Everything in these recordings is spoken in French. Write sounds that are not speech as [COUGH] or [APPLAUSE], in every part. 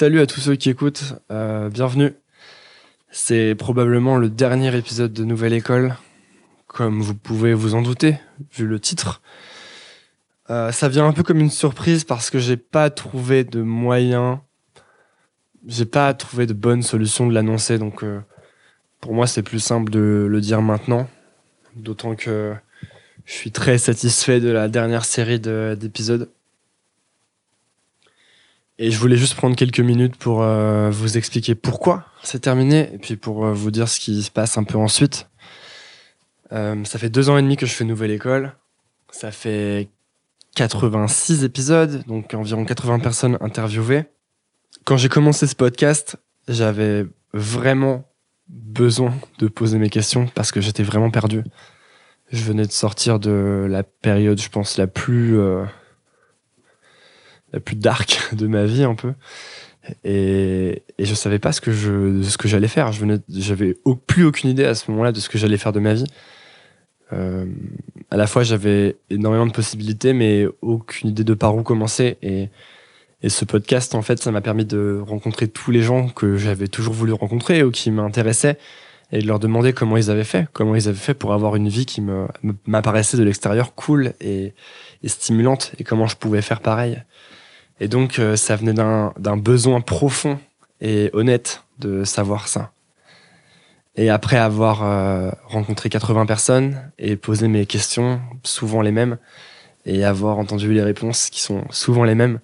Salut à tous ceux qui écoutent, euh, bienvenue. C'est probablement le dernier épisode de Nouvelle École, comme vous pouvez vous en douter, vu le titre. Euh, ça vient un peu comme une surprise parce que j'ai pas trouvé de moyen, j'ai pas trouvé de bonne solution de l'annoncer, donc euh, pour moi c'est plus simple de le dire maintenant, d'autant que je suis très satisfait de la dernière série de- d'épisodes. Et je voulais juste prendre quelques minutes pour euh, vous expliquer pourquoi c'est terminé et puis pour euh, vous dire ce qui se passe un peu ensuite. Euh, ça fait deux ans et demi que je fais Nouvelle École. Ça fait 86 épisodes, donc environ 80 personnes interviewées. Quand j'ai commencé ce podcast, j'avais vraiment besoin de poser mes questions parce que j'étais vraiment perdu. Je venais de sortir de la période, je pense, la plus la plus dark [LAUGHS] de ma vie un peu. Et, et je savais pas ce que je ce que j'allais faire. Je venais j'avais plus aucune idée à ce moment-là de ce que j'allais faire de ma vie. Euh, à la fois j'avais énormément de possibilités mais aucune idée de par où commencer. Et et ce podcast en fait ça m'a permis de rencontrer tous les gens que j'avais toujours voulu rencontrer ou qui m'intéressaient et de leur demander comment ils avaient fait comment ils avaient fait pour avoir une vie qui me m'apparaissait de l'extérieur cool et, et stimulante et comment je pouvais faire pareil et donc, euh, ça venait d'un besoin profond et honnête de savoir ça. Et après avoir euh, rencontré 80 personnes et posé mes questions, souvent les mêmes, et avoir entendu les réponses qui sont souvent les mêmes,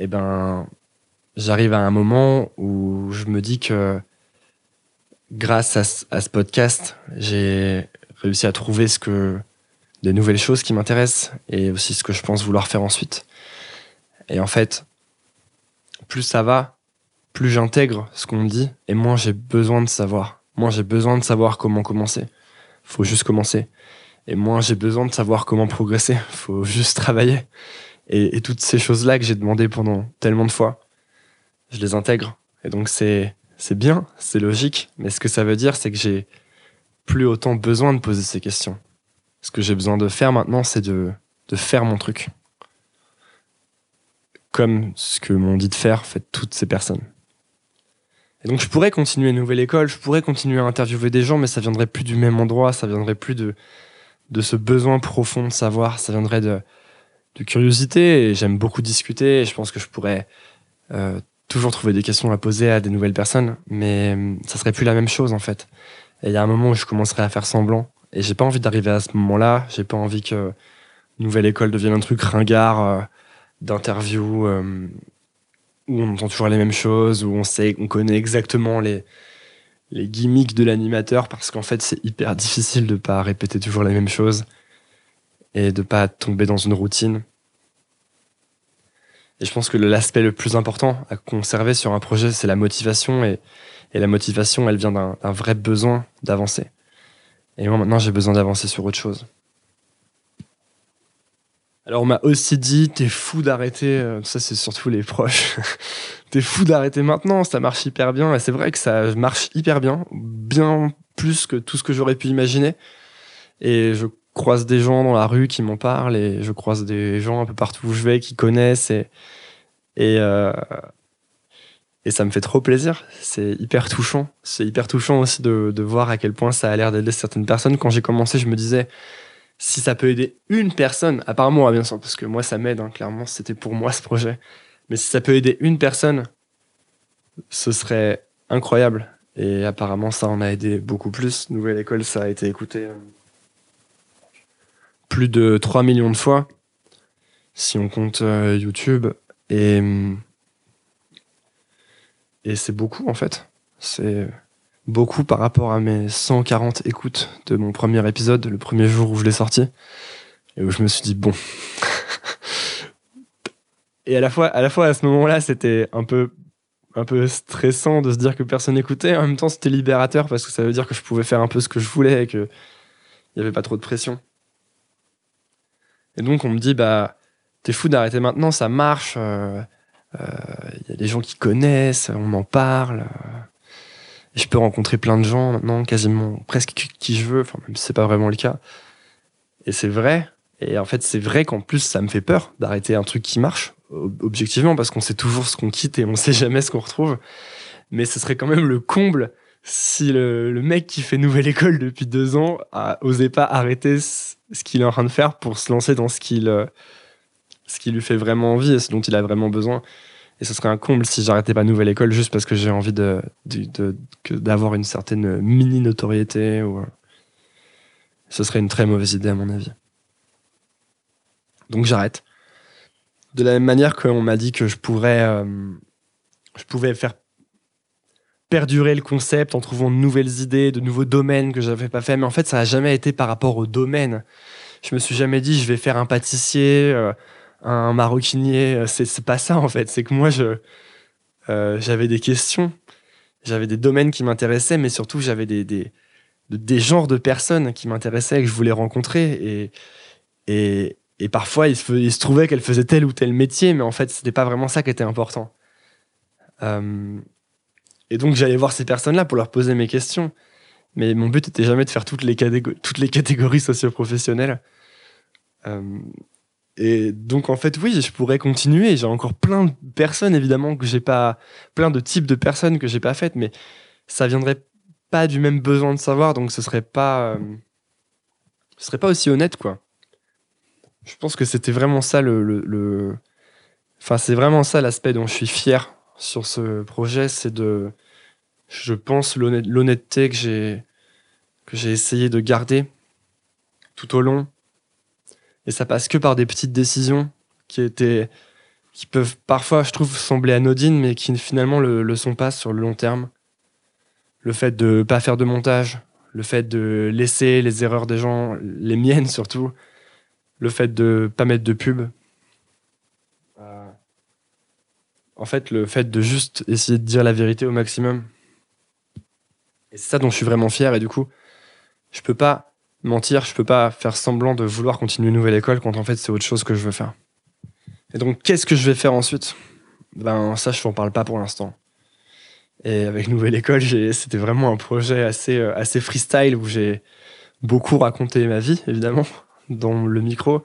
eh ben, j'arrive à un moment où je me dis que grâce à, ce- à ce podcast, j'ai réussi à trouver ce que des nouvelles choses qui m'intéressent et aussi ce que je pense vouloir faire ensuite. Et en fait, plus ça va, plus j'intègre ce qu'on me dit, et moins j'ai besoin de savoir. Moins j'ai besoin de savoir comment commencer. Faut juste commencer. Et moins j'ai besoin de savoir comment progresser. [LAUGHS] Faut juste travailler. Et, toutes ces choses-là que j'ai demandé pendant tellement de fois, je les intègre. Et donc c'est c'est bien, c'est logique. Mais ce que ça veut dire, c'est que j'ai plus autant besoin de poser ces questions. Ce que j'ai besoin de faire maintenant, c'est de, de faire mon truc comme ce que m'ont dit de faire fait toutes ces personnes. Et donc je pourrais continuer une nouvelle école, je pourrais continuer à interviewer des gens, mais ça viendrait plus du même endroit, ça viendrait plus de, de ce besoin profond de savoir, ça viendrait de, de curiosité, et j'aime beaucoup discuter, et je pense que je pourrais euh, toujours trouver des questions à poser à des nouvelles personnes, mais euh, ça serait plus la même chose en fait. Et il y a un moment où je commencerai à faire semblant, et j'ai pas envie d'arriver à ce moment-là, j'ai pas envie que nouvelle école devienne un truc ringard. euh, d'interviews euh, où on entend toujours les mêmes choses, où on sait, on connaît exactement les, les gimmicks de l'animateur parce qu'en fait c'est hyper difficile de pas répéter toujours les mêmes choses et de pas tomber dans une routine. Et je pense que l'aspect le plus important à conserver sur un projet, c'est la motivation et, et la motivation, elle vient d'un vrai besoin d'avancer. Et moi maintenant j'ai besoin d'avancer sur autre chose. Alors on m'a aussi dit t'es fou d'arrêter, euh, ça c'est surtout les proches. [LAUGHS] t'es fou d'arrêter maintenant, ça marche hyper bien et c'est vrai que ça marche hyper bien, bien plus que tout ce que j'aurais pu imaginer. Et je croise des gens dans la rue qui m'en parlent et je croise des gens un peu partout où je vais qui connaissent et et euh, et ça me fait trop plaisir. C'est hyper touchant. C'est hyper touchant aussi de, de voir à quel point ça a l'air d'aider certaines personnes. Quand j'ai commencé, je me disais si ça peut aider une personne, à part bien sûr, parce que moi ça m'aide, hein, clairement, c'était pour moi [LAUGHS] ce projet. Mais si ça peut aider une personne, ce serait incroyable. Et apparemment ça en a aidé beaucoup plus. Nouvelle école, ça a été écouté euh, plus de 3 millions de fois, si on compte euh, YouTube. Et, hum, et c'est beaucoup en fait. C'est beaucoup par rapport à mes 140 écoutes de mon premier épisode, le premier jour où je l'ai sorti, et où je me suis dit bon. [LAUGHS] et à la fois, à la fois à ce moment-là, c'était un peu, un peu stressant de se dire que personne n'écoutait. En même temps, c'était libérateur parce que ça veut dire que je pouvais faire un peu ce que je voulais et que il avait pas trop de pression. Et donc on me dit bah t'es fou d'arrêter maintenant, ça marche. euh, Il y a des gens qui connaissent, on m'en parle. euh, je peux rencontrer plein de gens maintenant, quasiment presque qui- je veux, enfin même si c'est pas vraiment le cas. Et c'est vrai. Et en fait, c'est vrai qu'en plus, ça me fait peur d'arrêter un truc qui marche objectivement parce qu'on sait toujours ce qu'on quitte et on sait jamais ce qu'on retrouve. Mais ce serait quand même le comble si le, mec qui fait nouvelle école depuis deux ans a osé pas arrêter ce, qu'il est en train de faire pour se lancer dans ce qu'il euh, ce qui lui fait vraiment envie et ce dont il a vraiment besoin. Et ce serait un comble si j'arrêtais pas nouvelle école juste parce que j'ai envie de, d'avoir une certaine mini notoriété ou ce serait une très mauvaise idée à mon avis. Donc j'arrête. De la même manière qu'on m'a dit que je pourrais, euh, je pouvais faire perdurer le concept en trouvant de nouvelles idées, de nouveaux domaines que j'avais pas fait. Mais en fait, ça n'a jamais été par rapport au domaine. Je me suis jamais dit, je vais faire un pâtissier, euh, un maroquinier. Euh, c'est pas ça, en fait. C'est que moi, je j'avais des questions, j'avais des domaines qui m'intéressaient, mais surtout, j'avais des, des, genres de personnes qui m'intéressaient et que je voulais rencontrer. Et, et, et parfois, il se, trouvait qu'elle faisait tel ou tel métier, mais en fait, c'était pas vraiment ça qui était important. Euh, et donc, j'allais voir ces personnes-là pour leur poser mes questions. Mais mon but était jamais de faire toutes les, toutes les catégories socio-professionnelles. Euh, et donc, en fait, oui, je pourrais continuer. J'ai encore plein de personnes, évidemment, que j'ai pas, plein de types de personnes que j'ai pas faites, mais ça viendrait pas du même besoin de savoir, donc ce serait pas, euh, ce serait pas aussi honnête, quoi. Je pense que c'était vraiment ça le, Enfin, c'est vraiment ça l'aspect dont je suis fier sur ce projet, c'est de, je pense, l'honnêteté que j'ai que j'ai essayé de garder tout au long. Et ça passe que par des petites décisions qui étaient, qui peuvent parfois, je trouve, sembler anodines, mais qui finalement le, le sont pas sur le long terme. Le fait de pas faire de montage, le fait de laisser les erreurs des gens, les miennes surtout, le fait de pas mettre de pub. Euh, en fait, le fait de juste essayer de dire la vérité au maximum. Et c'est ça dont je suis vraiment fier. Et du coup, je peux pas mentir, je peux pas faire semblant de vouloir continuer nouvelle école quand en fait c'est autre chose que je veux faire. Et donc, qu'est-ce que je vais faire ensuite? Ben, ça, je n'en parle pas pour l'instant. Et avec Nouvelle École, c'était vraiment un projet assez, euh, assez freestyle où j'ai beaucoup raconté ma vie, évidemment [LAUGHS] dans le micro.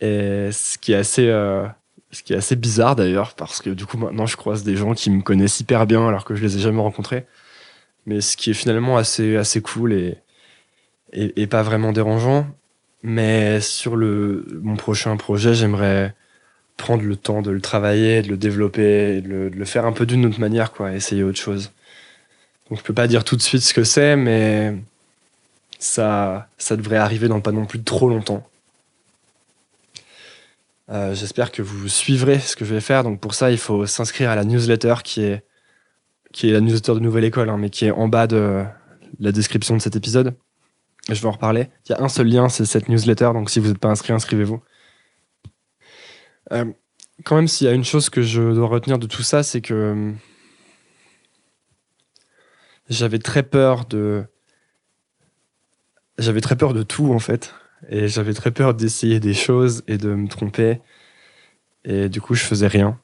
Et ce qui est assez, euh, ce qui est assez bizarre d'ailleurs, parce que du coup maintenant je croise des gens qui me connaissent hyper bien alors que je les ai jamais rencontrés. Mais ce qui est finalement assez, assez cool et, et, pas vraiment dérangeant. Mais sur le, mon prochain projet, j'aimerais prendre le temps de le travailler, de le développer, de le, de le faire un peu d'une autre manière, quoi, essayer autre chose. Donc je peux pas dire tout de suite ce que c'est, mais ça, ça devrait arriver dans pas non plus trop longtemps. Euh, j'espère que vous suivrez ce que je vais faire. Donc pour ça, il faut s'inscrire à la newsletter qui est, qui est la newsletter de Nouvelle École, hein, mais qui est en bas de la description de cet épisode. Je vais en reparler. Il y a un seul lien, c'est cette newsletter. Donc si vous n'êtes pas inscrit, inscrivez-vous. Euh, quand même, s'il y a une chose que je dois retenir de tout ça, c'est que euh, j'avais très peur de j'avais très peur de tout en fait. Et j'avais très peur d'essayer des choses et de me tromper. Et du coup, je faisais rien.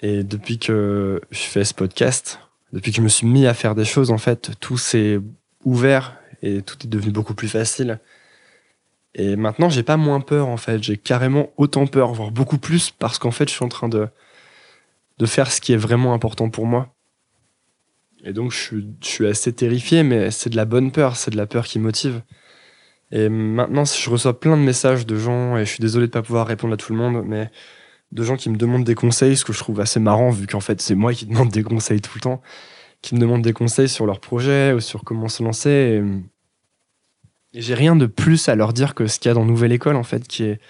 Et depuis que je fais ce podcast, depuis que je me suis mis à faire des choses, en fait, tout s'est ouvert et tout est devenu beaucoup plus facile. Et maintenant, j'ai pas moins peur, en fait. J'ai carrément autant peur, voire beaucoup plus, parce qu'en fait, je suis en train de, de faire ce qui est vraiment important pour moi. Et donc, je, suis assez terrifié, mais c'est de la bonne peur, c'est de la peur qui motive. Et maintenant, je reçois plein de messages de gens, et je suis désolé de pas pouvoir répondre à tout le monde, mais de gens qui me demandent des conseils, ce que je trouve assez marrant, vu qu'en fait, c'est moi qui demande des conseils tout le temps, qui me demandent des conseils sur leur projet ou sur comment se lancer. Et, et j'ai rien de plus à leur dire que ce qu'il y a dans Nouvelle École, en fait, qui est,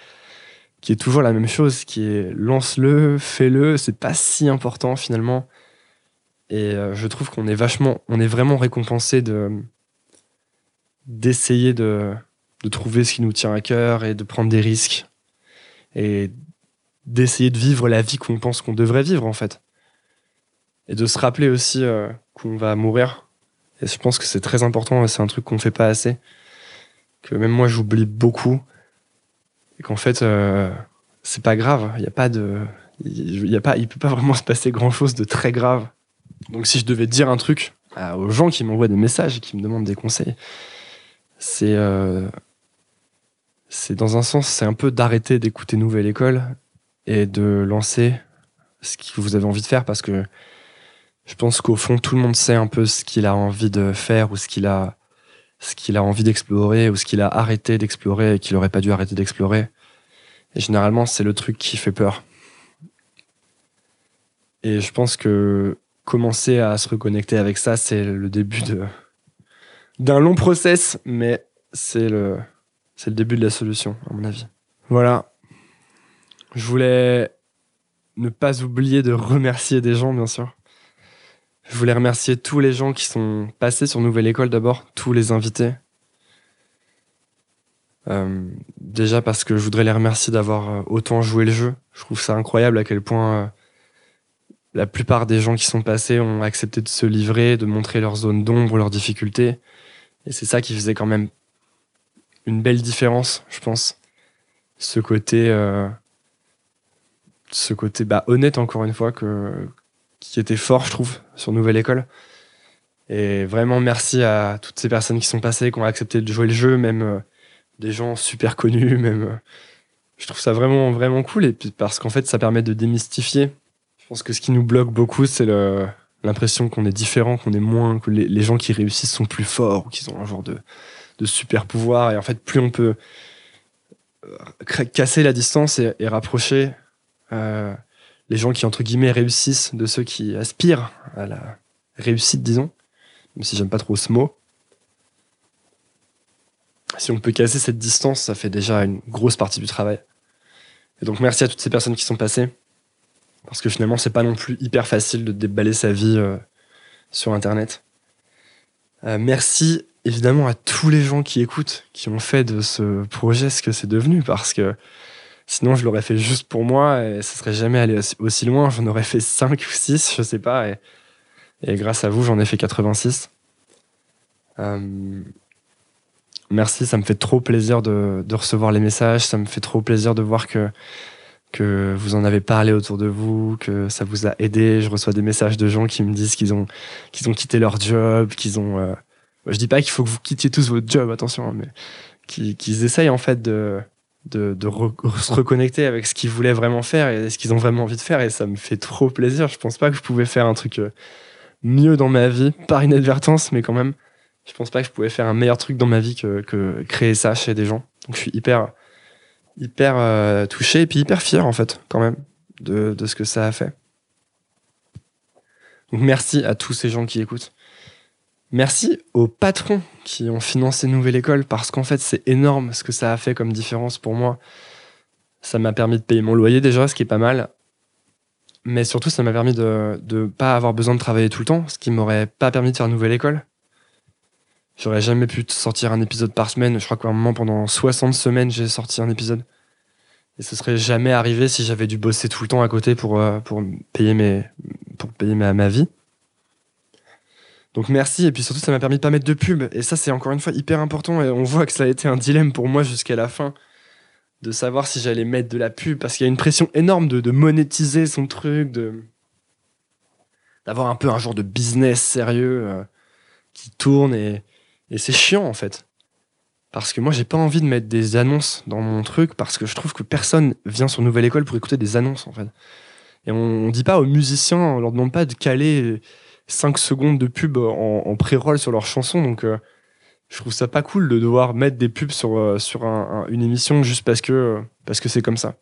qui est toujours la même chose, qui est lance-le, fais-le, c'est pas si important finalement. Et euh, je trouve qu'on est vachement, on est vraiment récompensé de d'essayer de, de trouver ce qui nous tient à cœur et de prendre des risques et d'essayer de vivre la vie qu'on pense qu'on devrait vivre en fait. Et de se rappeler aussi euh, qu'on va mourir. Et je pense que c'est très important, c'est un truc qu'on fait pas assez. Que même moi j'oublie beaucoup. Et qu'en fait, euh, c'est pas grave. Il y a pas de. Y a pas, il peut pas vraiment se passer grand chose de très grave donc si je devais dire un truc aux gens qui m'envoient des messages et qui me demandent des conseils, c'est euh, c'est dans un sens, c'est un peu d'arrêter d'écouter Nouvelle École et de lancer ce que vous avez envie de faire parce que je pense qu'au fond, tout le monde sait un peu ce qu'il a envie de faire ou ce qu'il a, ce a envie d'explorer ou ce qu'il a arrêté d'explorer et qu'il aurait pas dû arrêter d'explorer. Et généralement, c'est le truc qui fait peur. Et je pense que commencer à se reconnecter avec ça, c'est le début d'un long process, mais c'est le, c'est le début de la solution, à mon avis. Voilà. Je voulais ne pas oublier de remercier des gens, bien sûr. Je voulais remercier tous les gens qui sont passés sur Nouvelle École d'abord, tous les invités. Euh, déjà parce que je voudrais les remercier d'avoir euh, autant joué le jeu. Je trouve ça incroyable à quel point euh, la plupart des gens qui sont passés ont accepté de se livrer, de montrer leur zone d'ombre, leurs difficultés. Et c'est ça qui faisait quand même une belle différence, je pense. Ce côté, ce côté bah, honnête encore une fois que, qui était fort, je trouve, sur Nouvelle École. Et vraiment merci à toutes ces personnes qui sont passées, qui ont accepté de jouer le jeu, même euh, des gens super connus, [LAUGHS] même. Euh, je trouve ça vraiment, vraiment cool. Et puis parce qu'en fait, ça permet de démystifier. Je pense que ce qui nous bloque beaucoup, c'est l'impression qu'on est différent, qu'on est moins, que les, gens qui réussissent sont plus forts ou qu'ils ont un genre de, super pouvoir. Et en fait, plus on peut euh, casser la distance et, rapprocher les gens qui, entre guillemets, réussissent de ceux qui aspirent à la réussite, disons, même si j'aime pas trop ce mot. Si on peut casser cette distance, ça fait déjà une grosse partie du travail. Et donc merci à toutes ces personnes qui sont passées, parce que finalement c'est pas non plus hyper facile de déballer sa vie euh, sur Internet. Euh, merci évidemment à tous les gens qui écoutent, qui ont fait de ce projet ce que c'est devenu, parce que Sinon, je l'aurais fait juste pour moi et ça serait jamais allé aussi loin. J'en aurais fait 5 ou 6, je sais pas. Et, grâce à vous, j'en ai fait 86. Euh, merci, ça me fait trop plaisir de, recevoir les messages. Ça me fait trop plaisir de voir que, que vous en avez parlé autour de vous, que ça vous a aidé. Je reçois des messages de gens qui me disent qu'ils ont, ont quitté leur job, qu'ils ont. Euh, je dis pas qu'il faut que vous quittiez tous votre job, attention, hein, mais qu'ils essayent en fait de de, [LAUGHS] se reconnecter avec ce qu'ils voulaient vraiment faire et ce qu'ils ont vraiment envie de faire. Et ça me fait trop plaisir. Je pense pas que je pouvais faire un truc euh, mieux dans ma vie, par inadvertance, mais quand même, je pense pas que je pouvais faire un meilleur truc dans ma vie que, créer ça chez des gens. Donc je suis hyper, hyper euh, touché et puis hyper fier, en fait, quand même, de, de ce que ça a fait. Donc merci à tous ces gens qui écoutent. Merci aux patrons qui ont financé Nouvelle École parce qu'en fait, c'est énorme ce que ça a fait comme différence pour moi. Ça m'a permis de payer mon loyer déjà, ce qui est pas mal. Mais surtout, ça m'a permis de ne pas avoir besoin de travailler tout le temps, ce qui m'aurait pas permis de faire Nouvelle École. J'aurais jamais pu sortir un épisode par semaine. Je crois qu'à un moment, pendant 60 semaines, j'ai sorti un épisode. Et ce serait jamais arrivé si j'avais dû bosser tout le temps à côté pour, euh, pour payer, mes, pour payer ma vie. Donc merci, et puis surtout ça m'a permis de pas mettre de pub, et ça c'est encore une fois hyper important, et on voit que ça a été un dilemme pour moi jusqu'à la fin, de savoir si j'allais mettre de la pub, parce qu'il y a une pression énorme de, monétiser son truc, de d'avoir un peu un genre de business sérieux euh, qui tourne, et, et c'est chiant en fait. Parce que moi j'ai pas envie de mettre des annonces dans mon truc, parce que je trouve que personne vient sur Nouvelle École pour écouter des annonces en fait. Et on, on dit pas aux musiciens, on leur demande pas de caler 5 secondes de pub en, pré-roll sur leur chanson. Donc, euh, je trouve ça pas cool de devoir mettre des pubs sur, euh, sur une émission juste parce que parce que c'est comme ça.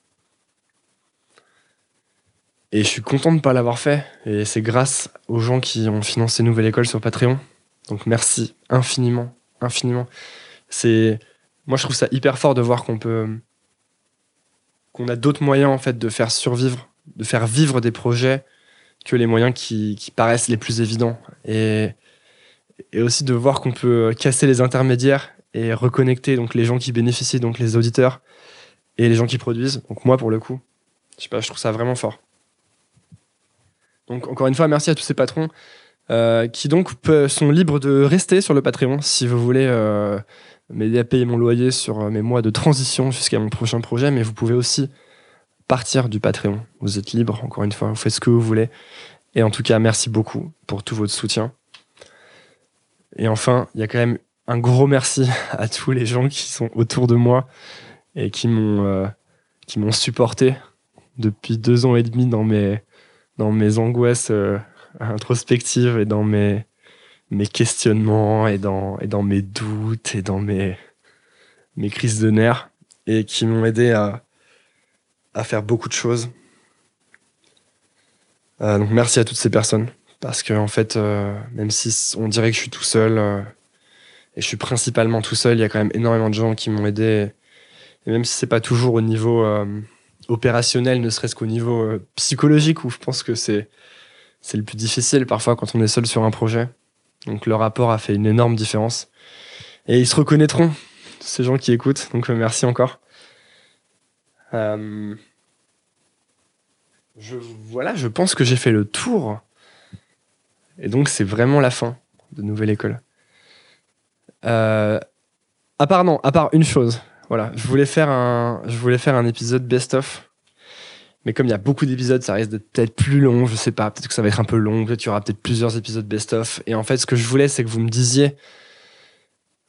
Et je suis content de ne pas l'avoir fait. Et c'est grâce aux gens qui ont financé Nouvelle École sur Patreon. Donc merci infiniment, infiniment. C'est moi je trouve ça hyper fort de voir qu'on peut qu'on a d'autres moyens en fait de faire survivre, de faire vivre des projets que les moyens qui, paraissent les plus évidents. Et, et aussi de voir qu'on peut casser les intermédiaires et reconnecter donc les gens qui bénéficient, donc les auditeurs et les gens qui produisent. Donc moi pour le coup, je sais pas, je trouve ça vraiment fort. Donc encore une fois, merci à tous ces patrons euh, qui donc sont libres de rester sur le Patreon si vous voulez euh, m'aider à payer mon loyer sur mes mois de transition jusqu'à mon prochain projet, mais vous pouvez aussi partir du Patreon. Vous êtes libre, encore une fois, vous faites ce que vous voulez. Et en tout cas, merci beaucoup pour tout votre soutien. Et enfin, il y a quand même un gros merci [LAUGHS] à tous les gens qui sont autour de moi et qui m'ont euh, qui m'ont supporté depuis deux ans et demi dans mes, dans mes angoisses introspectives et dans mes, mes questionnements et dans, et dans mes doutes et dans mes, mes crises de nerfs et qui m'ont aidé à, à faire beaucoup de choses. Euh, donc merci à toutes ces personnes parce que en fait, euh, même si on dirait que je suis tout seul euh, et je suis principalement tout seul, il y a quand même énormément de gens qui m'ont aidé. Et même si c'est pas toujours au niveau opérationnel, ne serait-ce qu'au niveau psychologique, où je pense que c'est c'est le plus difficile parfois quand on est seul sur un projet. Donc le rapport a fait une énorme différence. Et ils se reconnaîtront, ces gens qui écoutent. Donc merci encore. Euh, je, voilà, je pense que j'ai fait le tour. Et donc, c'est vraiment la fin de Nouvelle École. Euh, à part, non, à part une chose. Voilà, je voulais faire un, je voulais faire un épisode best-of. Mais comme il y a beaucoup d'épisodes, ça risque d'être peut-être plus long, je sais pas. Peut-être que ça va être un peu long, peut-être qu'il y aura peut-être plusieurs épisodes best-of. Et en fait, ce que je voulais, c'est que vous me disiez,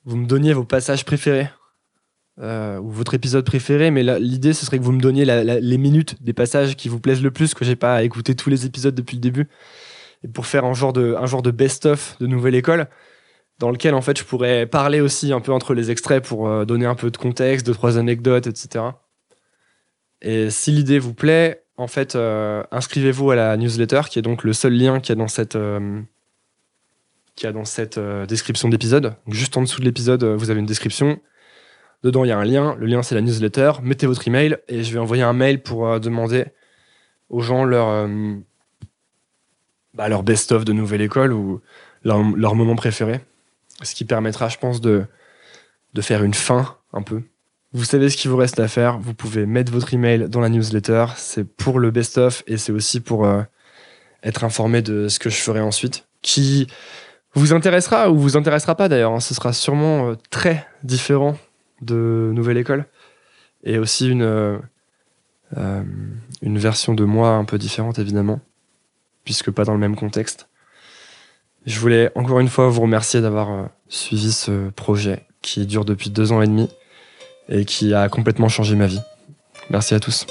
vous me donniez vos passages préférés euh, ou votre épisode préféré, mais l'idée ce serait que vous me donniez les minutes des passages qui vous plaisent le plus, que j'ai pas écouté tous les épisodes depuis le début, et pour faire un genre de, best-of de Nouvelle École, dans lequel en fait je pourrais parler aussi un peu entre les extraits pour euh, donner un peu de contexte, deux trois anecdotes, etc. Et si l'idée vous plaît, en fait, euh, inscrivez-vous à la newsletter, qui est donc le seul lien qu'il y a dans cette qui a dans cette description d'épisode. Juste en dessous de l'épisode, vous avez une description Dedans, il y a un lien. Le lien, c'est la newsletter. Mettez votre email et je vais envoyer un mail pour euh, demander aux gens leur, euh, bah, leur best-of de nouvelle école ou leur, moment préféré. Ce qui permettra, je pense, de, de faire une fin un peu. Vous savez ce qu'il vous reste à faire. Vous pouvez mettre votre email dans la newsletter. C'est pour le best-of et c'est aussi pour euh, être informé de ce que je ferai ensuite. Qui vous intéressera ou vous intéressera pas d'ailleurs. Hein. Ce sera sûrement très différent de Nouvelle École et aussi une, euh, euh, une version de moi un peu différente évidemment, puisque pas dans le même contexte. Je voulais encore une fois vous remercier d'avoir euh, suivi ce projet qui dure depuis deux ans et demi et qui a complètement changé ma vie. Merci à tous.